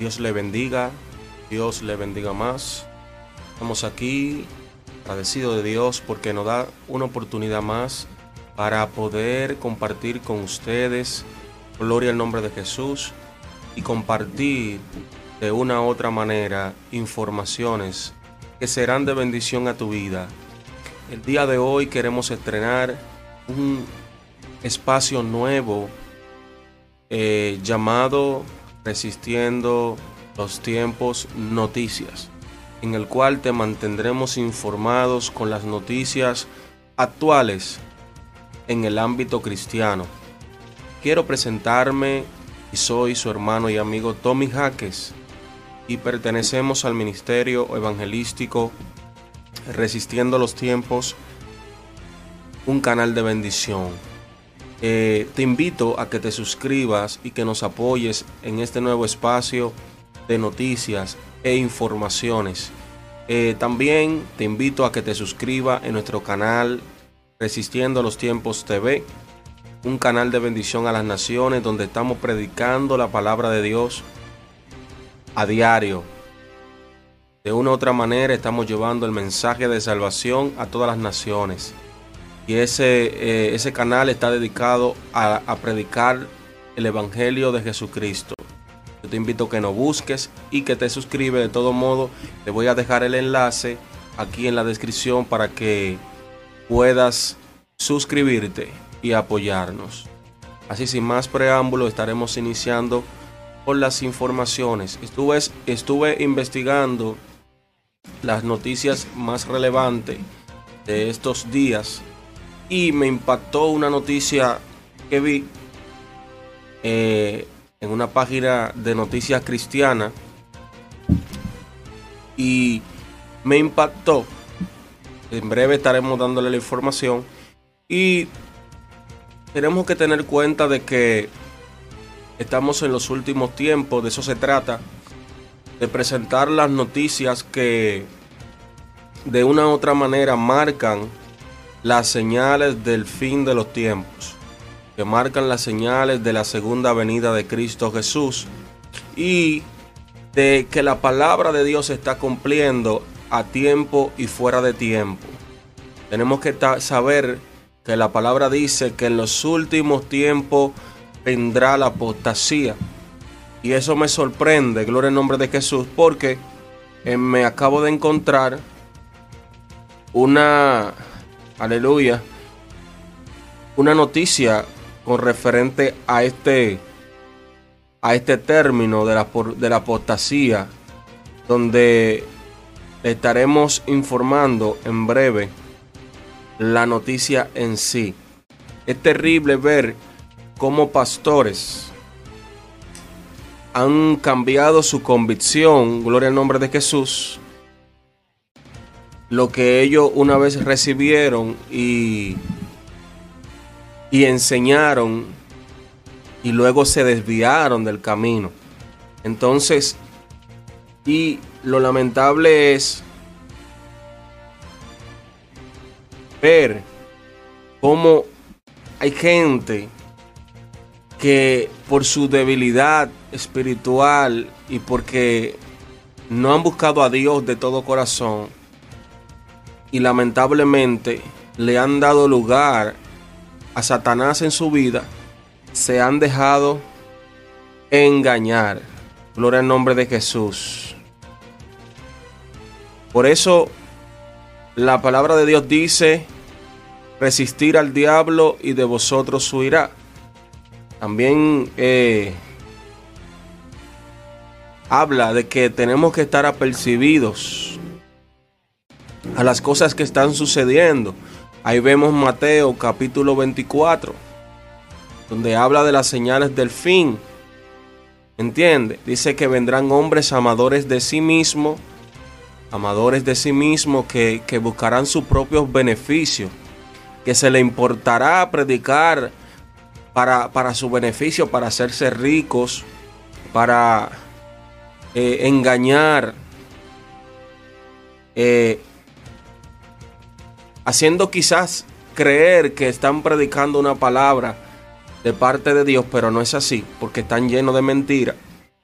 Dios le bendiga, Dios le bendiga más. Estamos aquí agradecidos de Dios porque nos da una oportunidad más para poder compartir con ustedes, gloria al nombre de Jesús, y compartir de una u otra manera informaciones que serán de bendición a tu vida. El día de hoy queremos estrenar un espacio nuevo eh, llamado Resistiendo los tiempos noticias, en el cual te mantendremos informados con las noticias actuales en el ámbito cristiano. Quiero presentarme y soy su hermano y amigo Tommy Jaques y pertenecemos al Ministerio Evangelístico Resistiendo los Tiempos, un canal de bendición. Eh, te invito a que te suscribas y que nos apoyes en este nuevo espacio de noticias e informaciones. Eh, también te invito a que te suscribas en nuestro canal Resistiendo los Tiempos TV, un canal de bendición a las naciones donde estamos predicando la palabra de Dios a diario. De una u otra manera estamos llevando el mensaje de salvación a todas las naciones. Y ese, eh, ese canal está dedicado a, predicar el Evangelio de Jesucristo. Yo te invito a que nos busques y que te suscribes. De todo modo, te voy a dejar el enlace aquí en la descripción para que puedas suscribirte y apoyarnos. Así sin más preámbulo estaremos iniciando con las informaciones. Estuve, estuve investigando las noticias más relevantes de estos días y me impactó una noticia que vi eh, en una página de noticias cristiana y me impactó. En breve estaremos dándole la información y tenemos que tener cuenta de que estamos en los últimos tiempos, de eso se trata, de presentar las noticias que de una u otra manera marcan las señales del fin de los tiempos, que marcan las señales de la segunda venida de Cristo Jesús y de que la palabra de Dios se está cumpliendo a tiempo y fuera de tiempo. Tenemos que saber que la palabra dice que en los últimos tiempos vendrá la apostasía. Y eso me sorprende, gloria en nombre de Jesús, porque eh, me acabo de encontrar una, aleluya, una noticia con referente a este, a este término de la, de la apostasía, donde estaremos informando en breve la noticia en sí. Es terrible ver cómo pastores han cambiado su convicción, gloria al nombre de Jesús, lo que ellos una vez recibieron y, y enseñaron y luego se desviaron del camino. Entonces, y lo lamentable es ver cómo hay gente que por su debilidad espiritual y porque no han buscado a Dios de todo corazón y lamentablemente le han dado lugar a Satanás en su vida, se han dejado engañar. Gloria al nombre de Jesús. Por eso la palabra de Dios dice, resistir al diablo y de vosotros huirá. También eh, habla de que tenemos que estar apercibidos a las cosas que están sucediendo. Ahí vemos Mateo capítulo 24, donde habla de las señales del fin. ¿Entiende? Dice que vendrán hombres amadores de sí mismos amadores de sí mismos que, buscarán sus propios beneficios, que se le importará predicar para, para su beneficio, para hacerse ricos, para eh, engañar, eh, haciendo quizás creer que están predicando una palabra de parte de Dios, pero no es así, porque están llenos de mentiras.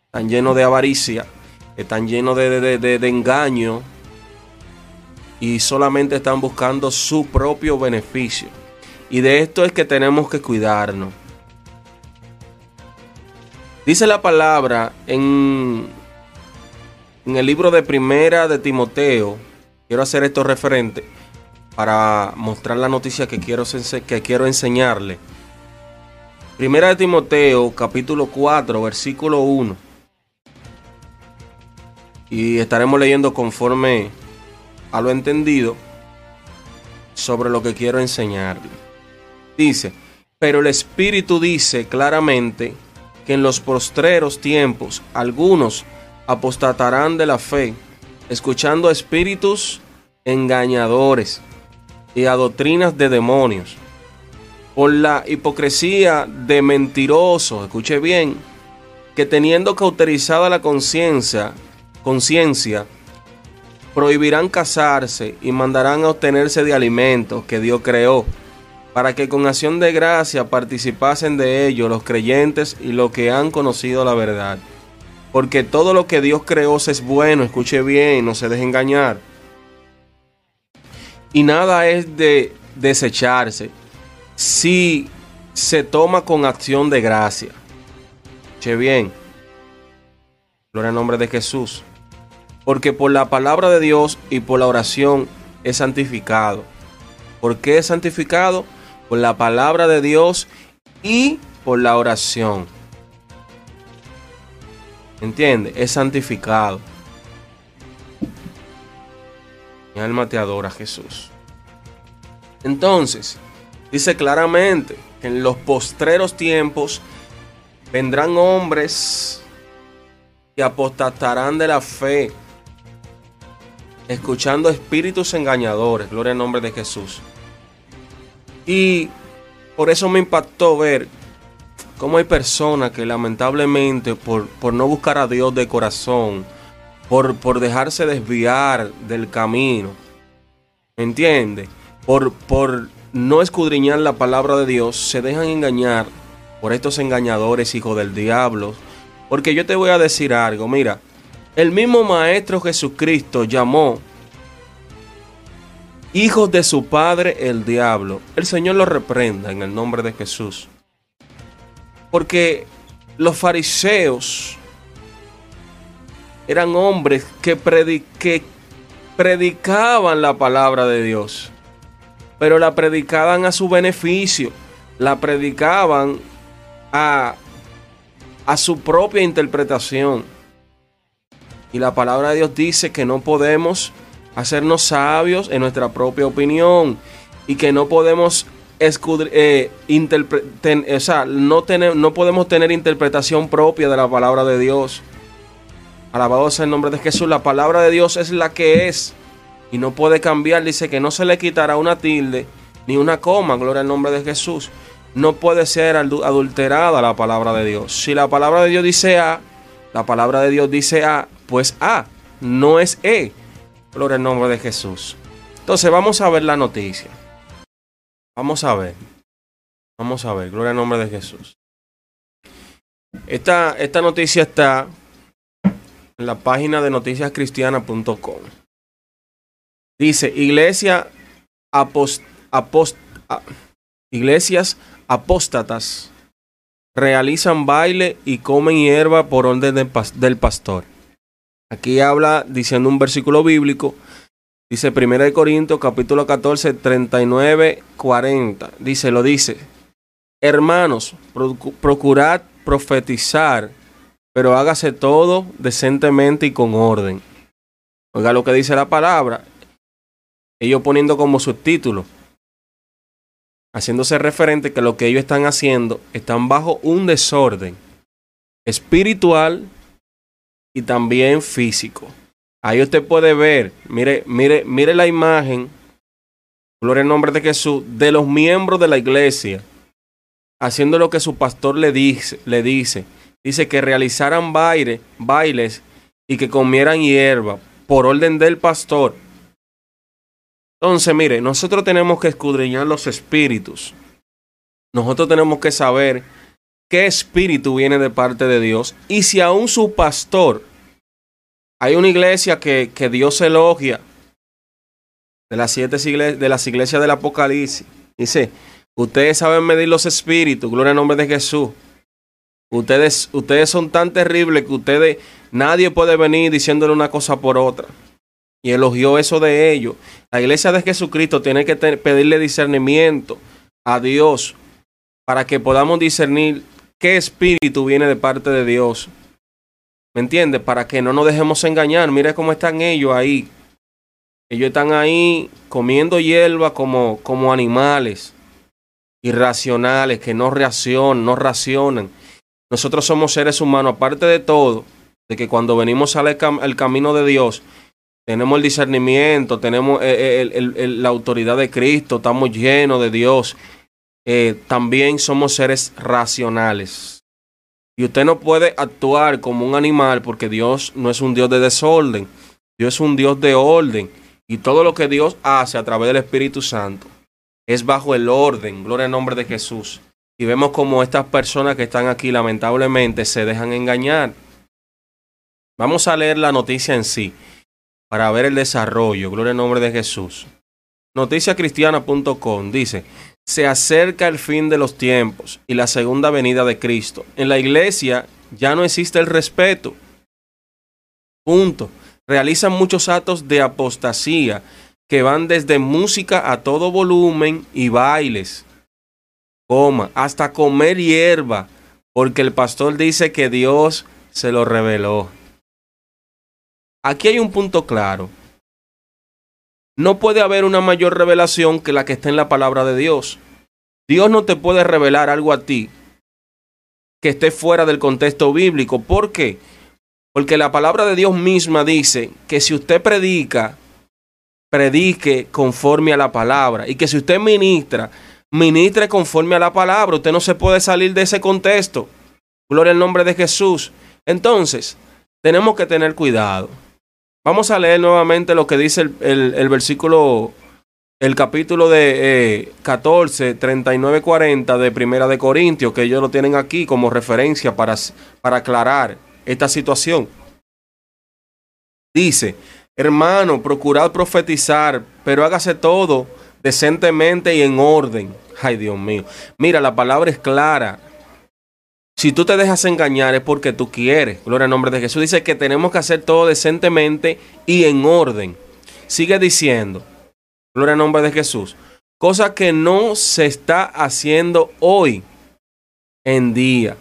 están llenos de avaricia, están llenos de, de engaño y solamente están buscando su propio beneficio. Y de esto es que tenemos que cuidarnos. Dice la palabra en, en el libro de primera de Timoteo. Quiero hacer esto referente para mostrar la noticia que quiero, que quiero enseñarle. Primera de Timoteo, capítulo 4, versículo 1. Y estaremos leyendo conforme a lo entendido sobre lo que quiero enseñarle. Dice, pero el Espíritu dice claramente que en los postreros tiempos algunos apostatarán de la fe, escuchando a espíritus engañadores y a doctrinas de demonios. Por la hipocresía de mentirosos, escuche bien, que teniendo cauterizada la conciencia, conciencia, prohibirán casarse y mandarán a obtenerse de alimentos que Dios creó para que con acción de gracia participasen de ello los creyentes y los que han conocido la verdad. Porque todo lo que Dios creó es bueno, escuche bien, no se deje engañar. Y nada es de desecharse si se toma con acción de gracia. Escuche bien. Gloria al nombre de Jesús. Porque por la palabra de Dios y por la oración es santificado. ¿Por qué es santificado? por la palabra de Dios y por la oración. ¿Entiende? Es santificado. Mi alma te adora, Jesús. Entonces, dice claramente que en los postreros tiempos vendrán hombres que apostatarán de la fe, escuchando espíritus engañadores. Gloria al nombre de Jesús. Y por eso me impactó ver cómo hay personas que lamentablemente por, por no buscar a Dios de corazón, por, por dejarse desviar del camino, ¿me entiende? Por, por no escudriñar la palabra de Dios, se dejan engañar por estos engañadores, hijos del diablo. Porque yo te voy a decir algo, mira, el mismo Maestro Jesucristo llamó hijos de su padre el diablo. El Señor lo reprenda en el nombre de Jesús. Porque los fariseos eran hombres que, predicaban la palabra de Dios, pero la predicaban a su beneficio, la predicaban a, a su propia interpretación. Y la palabra de Dios dice que no podemos hacernos sabios en nuestra propia opinión y que no podemos eh, o sea, no, no podemos tener interpretación propia de la palabra de Dios. Alabado sea el nombre de Jesús. La palabra de Dios es la que es y no puede cambiar. Dice que no se le quitará una tilde ni una coma. Gloria al nombre de Jesús. No puede ser adulterada la palabra de Dios. Si la palabra de Dios dice A, la palabra de Dios dice A, pues A, no es E. Gloria al nombre de Jesús. Entonces vamos a ver la noticia. Vamos a ver. Vamos a ver. Gloria al nombre de Jesús. Esta, esta noticia está en la página de noticiascristianas.com. Dice, iglesia apost, iglesias apóstatas realizan baile y comen hierba por orden del pastor. Aquí habla diciendo un versículo bíblico. Dice 1 Corintios capítulo 14, 39, 40. Dice, lo dice. Hermanos, procurad profetizar, pero hágase todo decentemente y con orden. Oiga lo que dice la palabra. Ellos poniendo como subtítulo, haciéndose referente que lo que ellos están haciendo están bajo un desorden espiritual y también físico. Ahí usted puede ver, mire, mire, mire la imagen, gloria al nombre de Jesús, de los miembros de la iglesia, haciendo lo que su pastor le dice, le dice. Dice que realizaran baile, bailes y que comieran hierba por orden del pastor. Entonces, mire, nosotros tenemos que escudriñar los espíritus. Nosotros tenemos que saber qué espíritu viene de parte de Dios y si aún su pastor, hay una iglesia que, que Dios elogia, de las siete iglesias, de las iglesias del Apocalipsis, dice, ustedes saben medir los espíritus, gloria al nombre de Jesús. Ustedes, ustedes son tan terribles que ustedes, nadie puede venir diciéndole una cosa por otra. Y elogió eso de ellos. La iglesia de Jesucristo tiene que pedirle discernimiento a Dios para que podamos discernir qué espíritu viene de parte de Dios. ¿Me entiendes? Para que no nos dejemos engañar. Mire cómo están ellos ahí. Ellos están ahí comiendo hierba como, como animales irracionales que no reaccionan, no racionan. Nosotros somos seres humanos, aparte de todo, de que cuando venimos al camino de Dios, tenemos el discernimiento, tenemos eh, eh, la autoridad de Cristo, estamos llenos de Dios. Eh, también somos seres racionales. Y usted no puede actuar como un animal porque Dios no es un Dios de desorden. Dios es un Dios de orden. Y todo lo que Dios hace a través del Espíritu Santo es bajo el orden. Gloria al nombre de Jesús. Y vemos como estas personas que están aquí lamentablemente se dejan engañar. Vamos a leer la noticia en sí para ver el desarrollo. Gloria al nombre de Jesús. Noticiacristiana.com dice, se acerca el fin de los tiempos y la segunda venida de Cristo. En la iglesia ya no existe el respeto. Punto. Realizan muchos actos de apostasía que van desde música a todo volumen y bailes coma, hasta comer hierba, porque el pastor dice que Dios se lo reveló. Aquí hay un punto claro. No puede haber una mayor revelación que la que está en la palabra de Dios. Dios no te puede revelar algo a ti que esté fuera del contexto bíblico. ¿Por qué? Porque la palabra de Dios misma dice que si usted predica, predique conforme a la palabra. Y que si usted ministra, ministre conforme a la palabra. Usted no se puede salir de ese contexto. Gloria al nombre de Jesús. Entonces, tenemos que tener cuidado. Vamos a leer nuevamente lo que dice el, versículo, el capítulo de 14, 39, 40 de Primera de Corintios, que ellos lo tienen aquí como referencia para, para aclarar esta situación. Dice, hermano, procurad profetizar, pero hágase todo decentemente y en orden. Ay, Dios mío. Mira, la palabra es clara. Si tú te dejas engañar es porque tú quieres. Gloria al nombre de Jesús. Dice que tenemos que hacer todo decentemente y en orden. Sigue diciendo. Gloria al nombre de Jesús. Cosa que no se está haciendo hoy en día.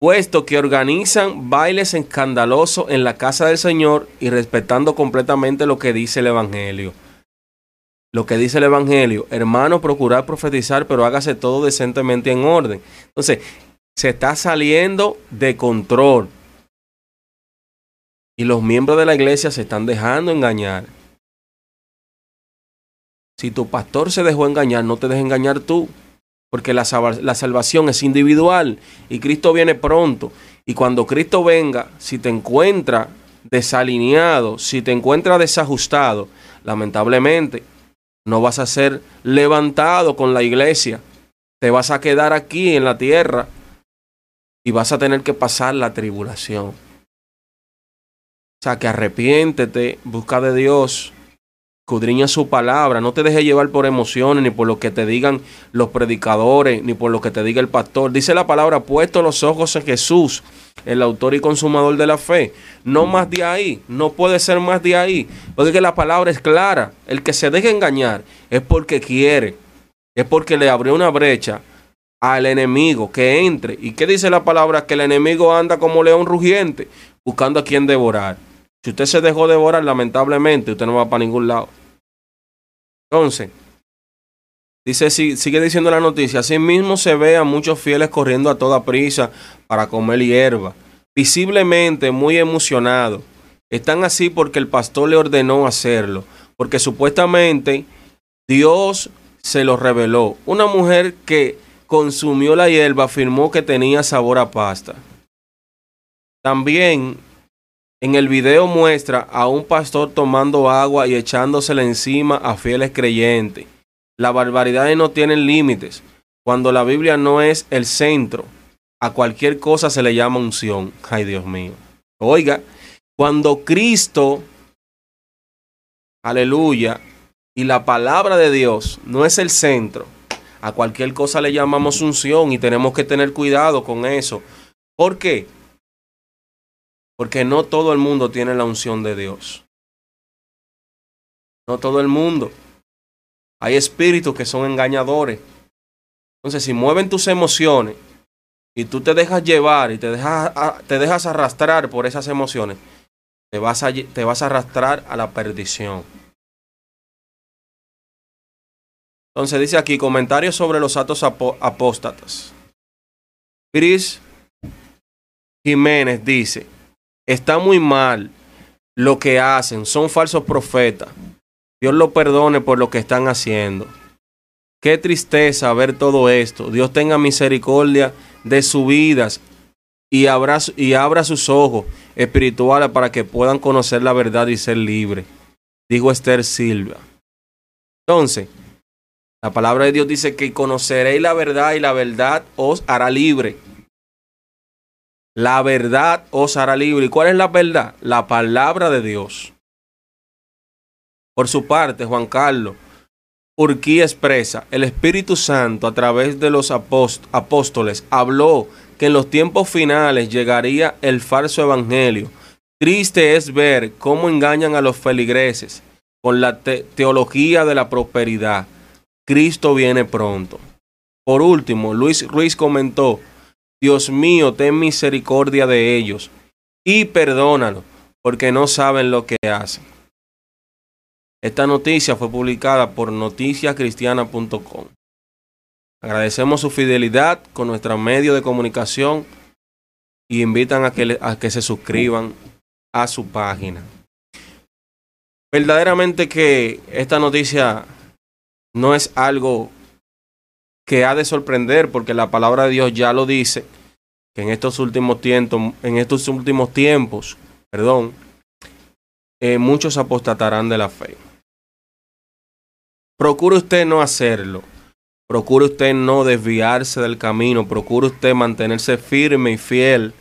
Puesto que organizan bailes escandalosos en la casa del Señor y respetando completamente lo que dice el Evangelio lo que dice el Evangelio, hermano, procurar profetizar, pero hágase todo decentemente en orden. Entonces, se está saliendo de control. Y los miembros de la iglesia se están dejando engañar. Si tu pastor se dejó engañar, no te dejes engañar tú. Porque la, la salvación es individual y Cristo viene pronto. Y cuando Cristo venga, si te encuentra desalineado, si te encuentra desajustado, lamentablemente no vas a ser levantado con la iglesia. Te vas a quedar aquí en la tierra y vas a tener que pasar la tribulación. O sea, que arrepiéntete, busca de Dios, escudriña su palabra, no te dejes llevar por emociones, ni por lo que te digan los predicadores, ni por lo que te diga el pastor. Dice la palabra, puesto los ojos en Jesús, el autor y consumador de la fe. No más de ahí, no puede ser más de ahí, porque la palabra es clara. El que se deje engañar es porque quiere, es porque le abrió una brecha al enemigo que entre. ¿Y qué dice la palabra? Que el enemigo anda como león rugiente, buscando a quien devorar. Si usted se dejó devorar, lamentablemente, usted no va para ningún lado. Entonces, dice, sigue diciendo la noticia, mismo se ve a muchos fieles corriendo a toda prisa para comer hierba, visiblemente muy emocionados. Están así porque el pastor le ordenó hacerlo, porque supuestamente Dios se lo reveló. Una mujer que consumió la hierba afirmó que tenía sabor a pasta. También en el video muestra a un pastor tomando agua y echándosela encima a fieles creyentes. Las barbaridades no tienen límites. Cuando la Biblia no es el centro, a cualquier cosa se le llama unción. Ay, Dios mío. Oiga, cuando Cristo, aleluya, y la palabra de Dios no es el centro, a cualquier cosa le llamamos unción y tenemos que tener cuidado con eso. ¿Por qué? Porque no todo el mundo tiene la unción de Dios. No todo el mundo. Hay espíritus que son engañadores. Entonces, si mueven tus emociones y tú te dejas llevar y te dejas, te dejas arrastrar por esas emociones, te vas, a, te vas a arrastrar a la perdición. Entonces dice aquí comentarios sobre los actos apóstatas. Chris Jiménez dice, está muy mal lo que hacen, son falsos profetas. Dios lo perdone por lo que están haciendo. Qué tristeza ver todo esto. Dios tenga misericordia de sus vidas y abra, y abra sus ojos espirituales para que puedan conocer la verdad y ser libres. Dijo Esther Silva. Entonces, la palabra de Dios dice que conoceréis la verdad y la verdad os hará libre. La verdad os hará libre. ¿Y cuál es la verdad? La palabra de Dios. Por su parte, Juan Carlos Urquí expresa, el Espíritu Santo a través de los apóstoles habló que en los tiempos finales llegaría el falso evangelio. Triste es ver cómo engañan a los feligreses con la teología de la prosperidad Cristo viene pronto. Por último, Luis Ruiz comentó, Dios mío, ten misericordia de ellos y perdónalo, porque no saben lo que hacen. Esta noticia fue publicada por noticiascristiana.com. Agradecemos su fidelidad con nuestro medio de comunicación y invitan a que, a que se suscriban a su página. Verdaderamente que esta noticia no es algo que ha de sorprender porque la palabra de Dios ya lo dice que en estos últimos tiempos, en estos últimos tiempos, perdón, eh, muchos apostatarán de la fe. Procure usted no hacerlo. Procure usted no desviarse del camino. Procure usted mantenerse firme y fiel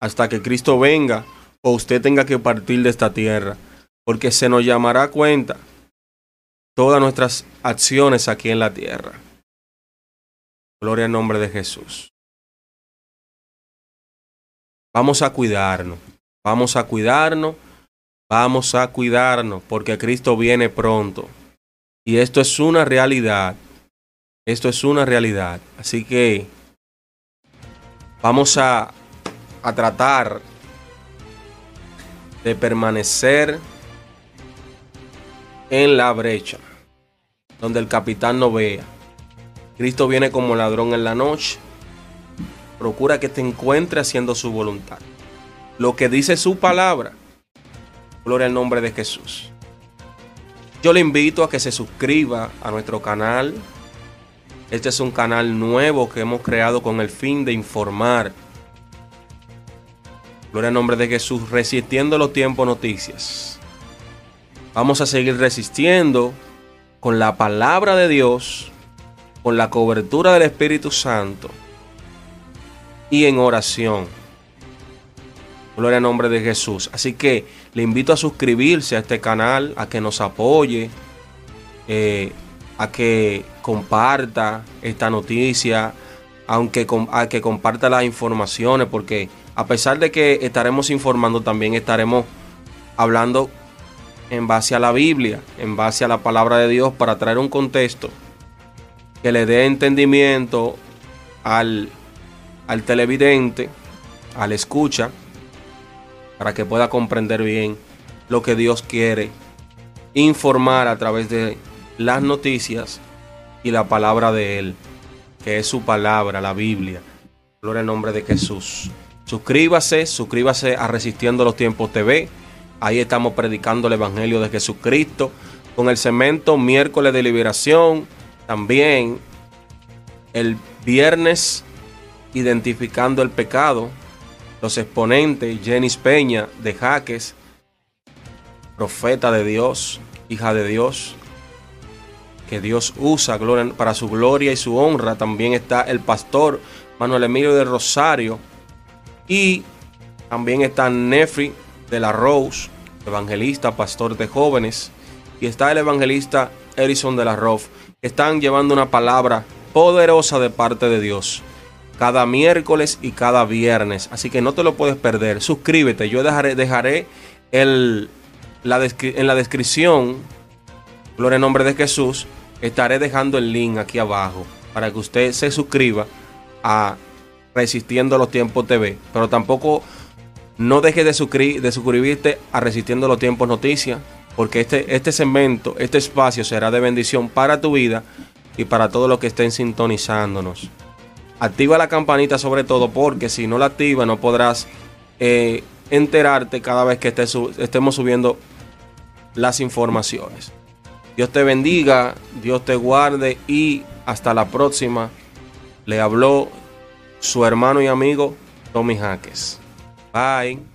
hasta que Cristo venga o usted tenga que partir de esta tierra. Porque se nos llamará cuenta todas nuestras acciones aquí en la tierra. Gloria al nombre de Jesús. Vamos a cuidarnos, vamos a cuidarnos, vamos a cuidarnos, porque Cristo viene pronto. Y esto es una realidad. Esto es una realidad. Así que vamos a, a tratar de permanecer en la brecha, donde el capitán no vea. Cristo viene como ladrón en la noche. Procura que te encuentre haciendo su voluntad. Lo que dice su palabra. Gloria al nombre de Jesús. Yo le invito a que se suscriba a nuestro canal. Este es un canal nuevo que hemos creado con el fin de informar. Gloria al nombre de Jesús, resistiendo los tiempos noticias. Vamos a seguir resistiendo con la palabra de Dios, con la cobertura del Espíritu Santo y en oración. Gloria al nombre de Jesús. Así que le invito a suscribirse a este canal, a que nos apoye, eh, a que comparta esta noticia, aunque a que comparta las informaciones, porque a pesar de que estaremos informando, también estaremos hablando en base a la Biblia, en base a la palabra de Dios, para traer un contexto que le dé entendimiento al, al televidente, al escucha, para que pueda comprender bien lo que Dios quiere informar a través de las noticias y la palabra de Él, que es su palabra, la Biblia. Gloria al nombre de Jesús. Suscríbase, suscríbase a Resistiendo los Tiempos TV Ahí estamos predicando el Evangelio de Jesucristo con el cemento miércoles de liberación. También el viernes identificando el pecado. Los exponentes Jenis Peña de Jaques, profeta de Dios, hija de Dios, que Dios usa para su gloria y su honra. También está el pastor Manuel Emilio de Rosario. Y también está Nefri de la Rose, evangelista, pastor de jóvenes. Y está el evangelista Erison de la Rove. Están llevando una palabra poderosa de parte de Dios. Cada miércoles y cada viernes. Así que no te lo puedes perder. Suscríbete. Yo dejaré, dejaré el, la en la descripción, gloria en nombre de Jesús, estaré dejando el link aquí abajo para que usted se suscriba a Resistiendo los Tiempos TV. Pero tampoco no dejes de, de suscribirte a Resistiendo los Tiempos Noticias, porque este, este segmento, este espacio será de bendición para tu vida y para todos los que estén sintonizándonos. Activa la campanita sobre todo porque si no la activa no podrás eh, enterarte cada vez que estemos subiendo las informaciones. Dios te bendiga, Dios te guarde y hasta la próxima. Le habló su hermano y amigo Tommy Jaques. Bye.